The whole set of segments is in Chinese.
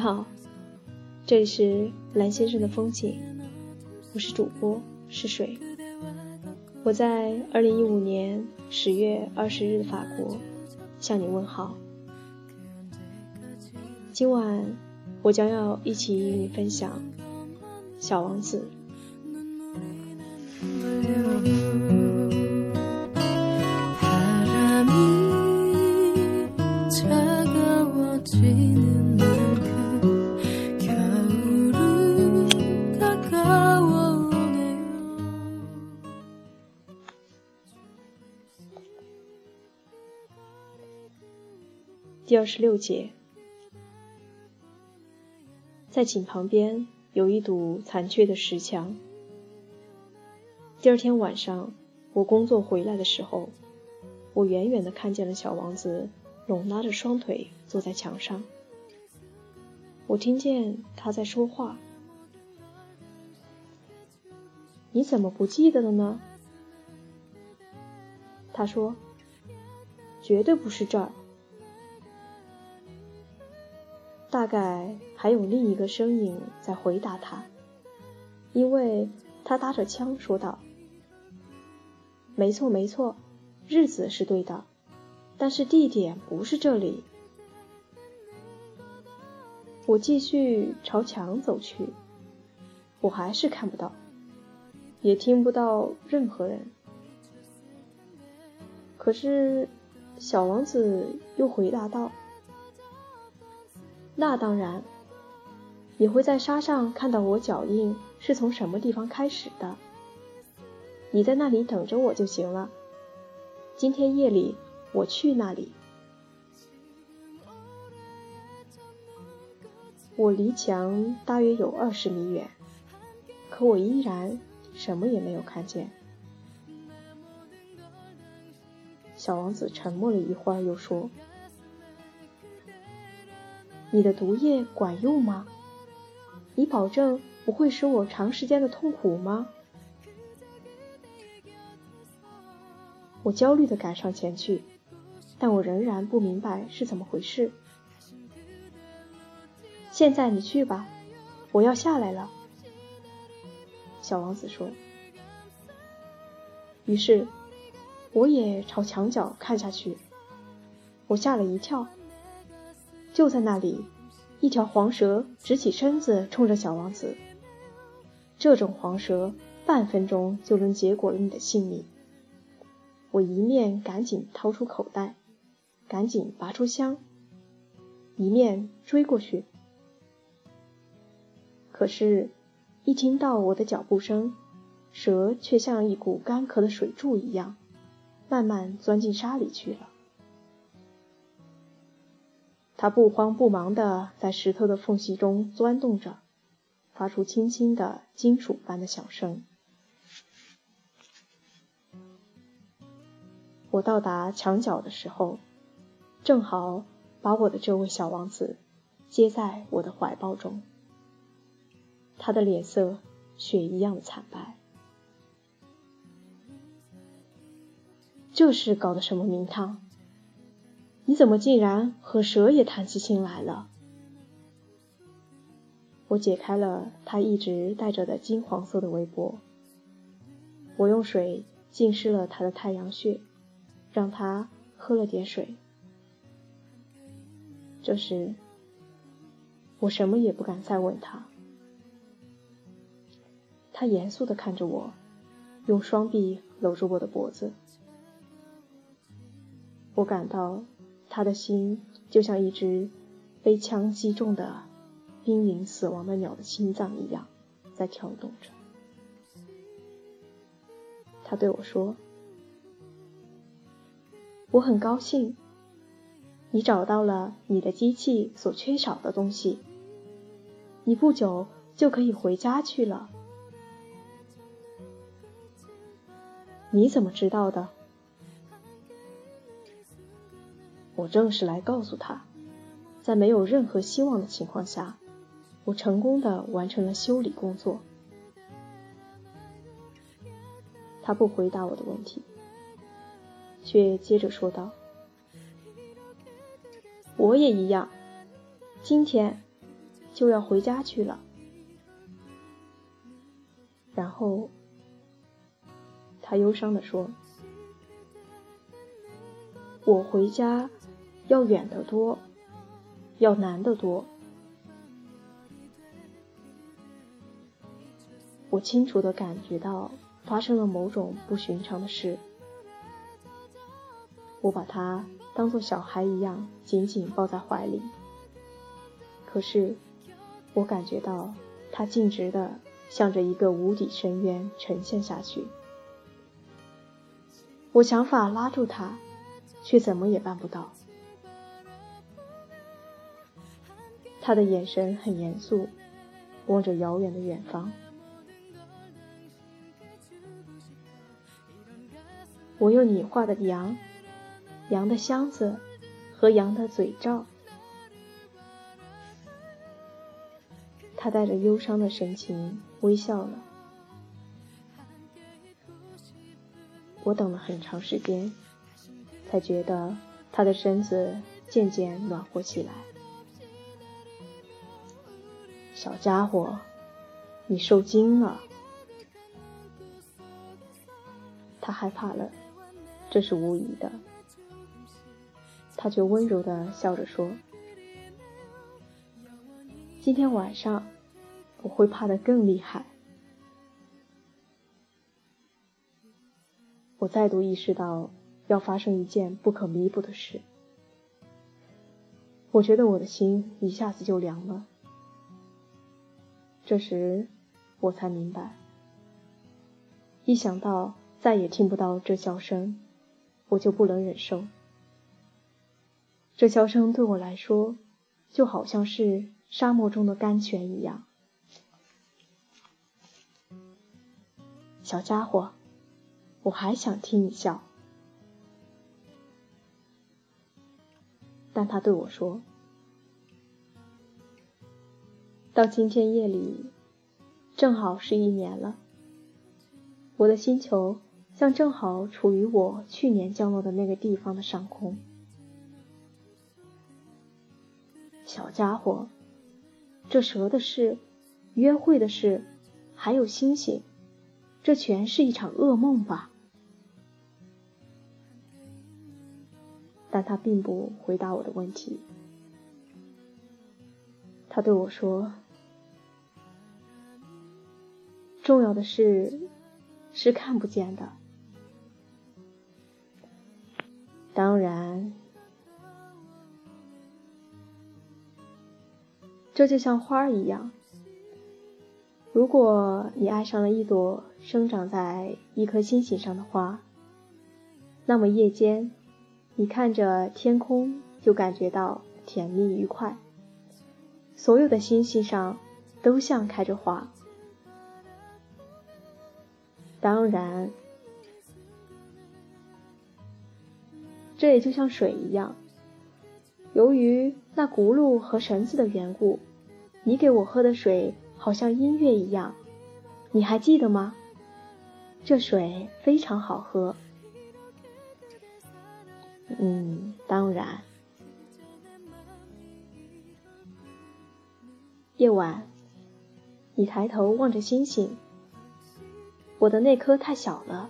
你好，这里是蓝先生的风景，我是主播是水。我在二零一五年十月二十日的法国向你问好。今晚我将要一起与你分享《小王子》。第二十六节，在井旁边有一堵残缺的石墙。第二天晚上，我工作回来的时候，我远远的看见了小王子拢拉着双腿坐在墙上。我听见他在说话：“你怎么不记得了呢？”他说：“绝对不是这儿。”大概还有另一个声音在回答他，因为他搭着枪说道：“没错，没错，日子是对的，但是地点不是这里。”我继续朝墙走去，我还是看不到，也听不到任何人。可是，小王子又回答道。那当然，你会在沙上看到我脚印是从什么地方开始的。你在那里等着我就行了。今天夜里我去那里。我离墙大约有二十米远，可我依然什么也没有看见。小王子沉默了一会儿，又说。你的毒液管用吗？你保证不会使我长时间的痛苦吗？我焦虑的赶上前去，但我仍然不明白是怎么回事。现在你去吧，我要下来了。”小王子说。于是，我也朝墙角看下去，我吓了一跳。就在那里，一条黄蛇直起身子冲着小王子。这种黄蛇半分钟就能结果了你的性命。我一面赶紧掏出口袋，赶紧拔出枪，一面追过去。可是，一听到我的脚步声，蛇却像一股干涸的水柱一样，慢慢钻进沙里去了。它不慌不忙地在石头的缝隙中钻动着，发出轻轻的金属般的响声。我到达墙角的时候，正好把我的这位小王子接在我的怀抱中。他的脸色雪一样的惨白，这是搞的什么名堂？你怎么竟然和蛇也谈起心来了？我解开了他一直戴着的金黄色的围脖，我用水浸湿了他的太阳穴，让他喝了点水。这时，我什么也不敢再问他。他严肃地看着我，用双臂搂住我的脖子。我感到。他的心就像一只被枪击中的濒临死亡的鸟的心脏一样，在跳动着。他对我说：“我很高兴，你找到了你的机器所缺少的东西。你不久就可以回家去了。你怎么知道的？”我正是来告诉他，在没有任何希望的情况下，我成功的完成了修理工作。他不回答我的问题，却接着说道：“我也一样。今天，就要回家去了。然后，他忧伤地说：“我回家要远得多，要难得多。”我清楚地感觉到发生了某种不寻常的事。我把他当作小孩一样紧紧抱在怀里，可是我感觉到他径直地向着一个无底深渊沉陷下去。我想法拉住他，却怎么也办不到。他的眼神很严肃，望着遥远的远方。我用你画的羊。羊的箱子和羊的嘴罩，他带着忧伤的神情微笑了。我等了很长时间，才觉得他的身子渐渐暖和起来。小家伙，你受惊了。他害怕了，这是无疑的。他却温柔的笑着说：“今天晚上我会怕的更厉害。”我再度意识到要发生一件不可弥补的事。我觉得我的心一下子就凉了。这时我才明白，一想到再也听不到这笑声，我就不能忍受。这笑声对我来说，就好像是沙漠中的甘泉一样。小家伙，我还想听你笑。但他对我说：“到今天夜里，正好是一年了。我的星球像正好处于我去年降落的那个地方的上空。”小家伙，这蛇的事，约会的事，还有星星，这全是一场噩梦吧？但他并不回答我的问题。他对我说：“重要的事是看不见的，当然。”这就像花一样，如果你爱上了一朵生长在一颗星星上的花，那么夜间你看着天空就感觉到甜蜜愉快。所有的星星上都像开着花。当然，这也就像水一样，由于那轱辘和绳子的缘故。你给我喝的水好像音乐一样，你还记得吗？这水非常好喝。嗯，当然。夜晚，你抬头望着星星。我的那颗太小了，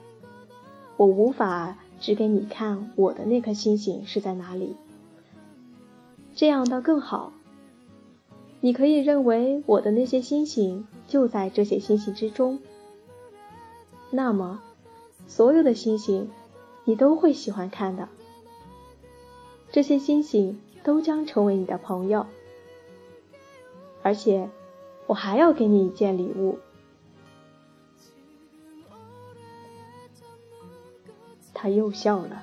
我无法指给你看我的那颗星星是在哪里。这样倒更好。你可以认为我的那些星星就在这些星星之中，那么所有的星星你都会喜欢看的。这些星星都将成为你的朋友，而且我还要给你一件礼物。他又笑了。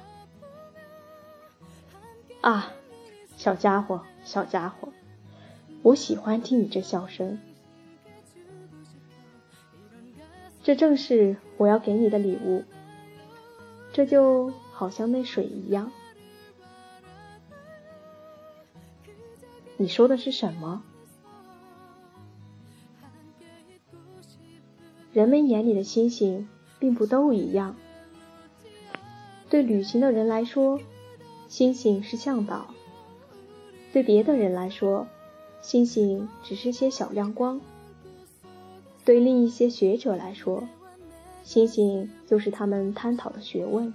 啊，小家伙，小家伙。我喜欢听你这笑声，这正是我要给你的礼物。这就好像那水一样。你说的是什么？人们眼里的星星并不都一样。对旅行的人来说，星星是向导；对别的人来说，星星只是些小亮光。对另一些学者来说，星星就是他们探讨的学问。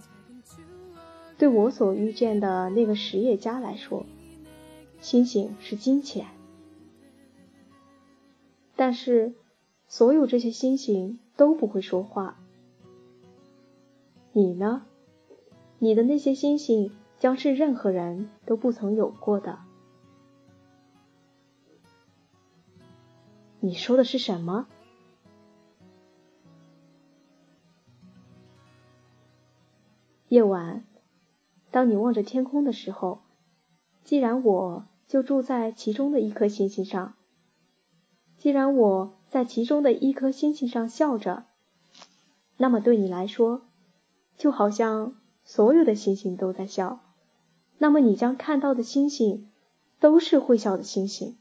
对我所遇见的那个实业家来说，星星是金钱。但是，所有这些星星都不会说话。你呢？你的那些星星将是任何人都不曾有过的。你说的是什么？夜晚，当你望着天空的时候，既然我就住在其中的一颗星星上，既然我在其中的一颗星星上笑着，那么对你来说，就好像所有的星星都在笑，那么你将看到的星星都是会笑的星星。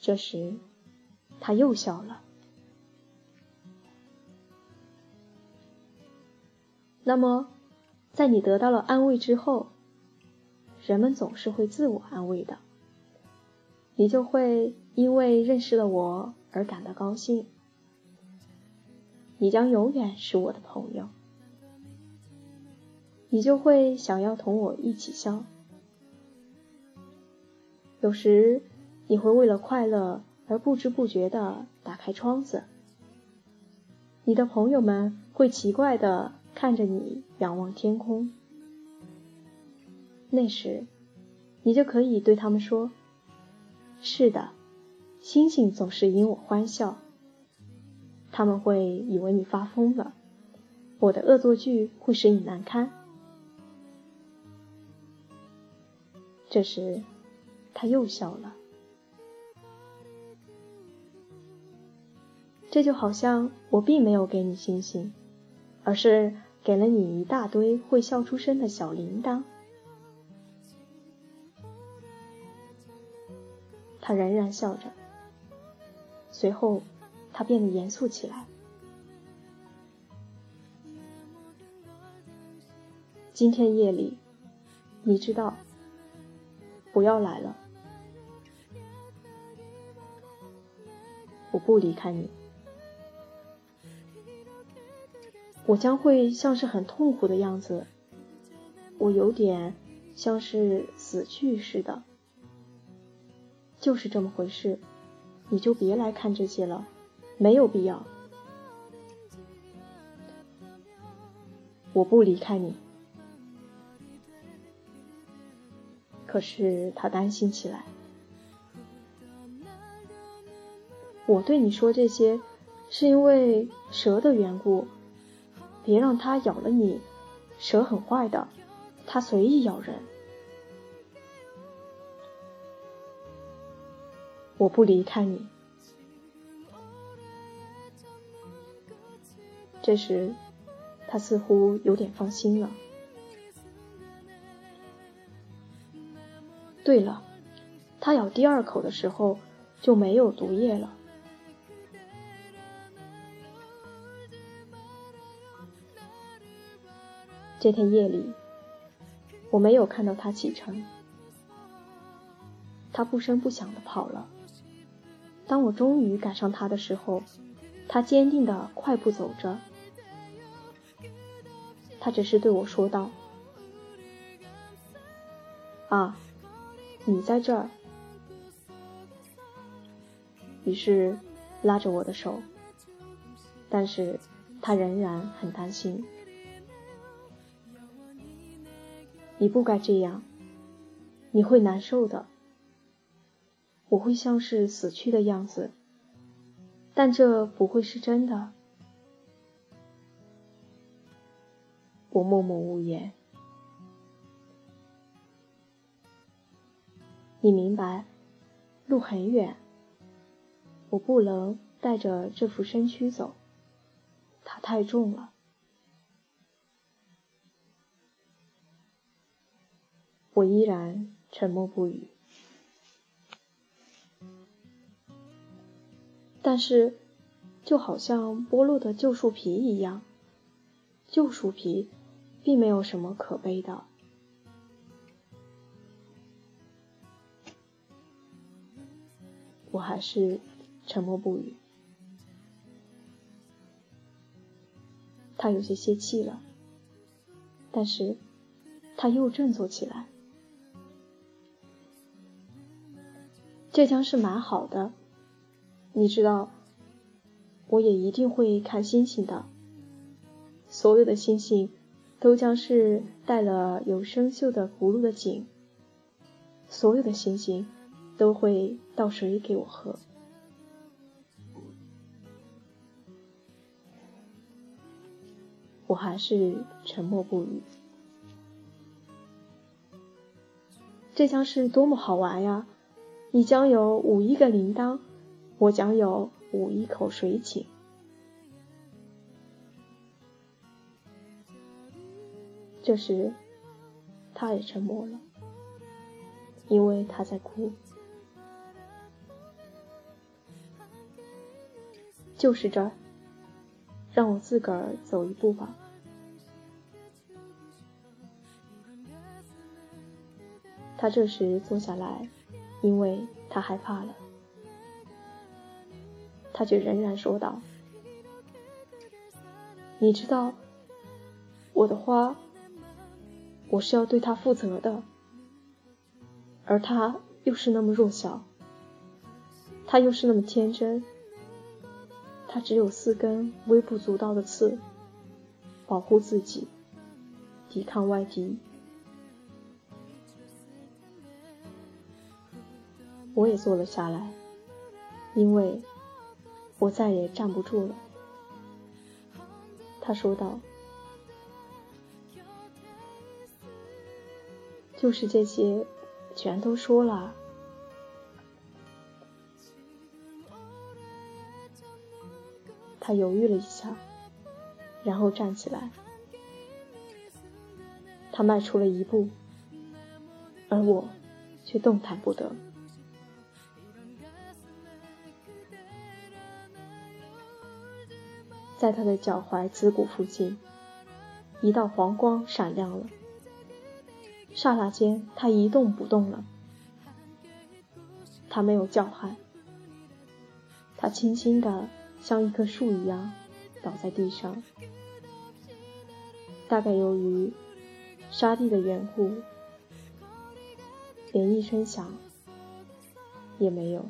这时，他又笑了。那么，在你得到了安慰之后，人们总是会自我安慰的。你就会因为认识了我而感到高兴。你将永远是我的朋友。你就会想要同我一起笑。有时。你会为了快乐而不知不觉地打开窗子，你的朋友们会奇怪地看着你仰望天空。那时，你就可以对他们说：“是的，星星总是因我欢笑。”他们会以为你发疯了，我的恶作剧会使你难堪。这时，他又笑了。这就好像我并没有给你星星，而是给了你一大堆会笑出声的小铃铛。他仍然笑着，随后他变得严肃起来。今天夜里，你知道，不要来了，我不离开你。我将会像是很痛苦的样子，我有点像是死去似的，就是这么回事。你就别来看这些了，没有必要。我不离开你。可是他担心起来。我对你说这些，是因为蛇的缘故。别让它咬了你，蛇很坏的，它随意咬人。我不离开你。这时，他似乎有点放心了。对了，他咬第二口的时候就没有毒液了。这天夜里，我没有看到他启程。他不声不响的跑了。当我终于赶上他的时候，他坚定的快步走着。他只是对我说道：“啊，你在这儿。”于是拉着我的手，但是他仍然很担心。你不该这样，你会难受的。我会像是死去的样子，但这不会是真的。我默默无言。你明白，路很远，我不能带着这副身躯走，它太重了。我依然沉默不语，但是，就好像剥落的旧树皮一样，旧树皮并没有什么可悲的。我还是沉默不语。他有些泄气了但是他又振作起来。这将是蛮好的你知道我也一定会看星星的。所有的星星都将是带了有生锈的葫芦的井，所有的星星都会倒水给我喝。我还是沉默不语。这将是多么好玩呀！你将有五亿个铃铛，我将有五亿口水井。这时，他也沉默了，因为他在哭。就是这儿，让我自个儿走一步吧。他这时坐下来。因为他害怕了，他却仍然说道：“你知道，我的花，我是要对他负责的，而他又是那么弱小，他又是那么天真，他只有四根微不足道的刺，保护自己，抵抗外敌。”我也坐了下来，因为我再也站不住了。他说道：“就是这些，全都说了。”他犹豫了一下，然后站起来。他迈出了一步，而我却动弹不得。在他的脚踝子骨附近，一道黄光闪亮了。刹那间他一动不动了他没有叫喊他轻轻的像一棵树一样倒在地上。大概由于沙地的缘故连一声响也没有。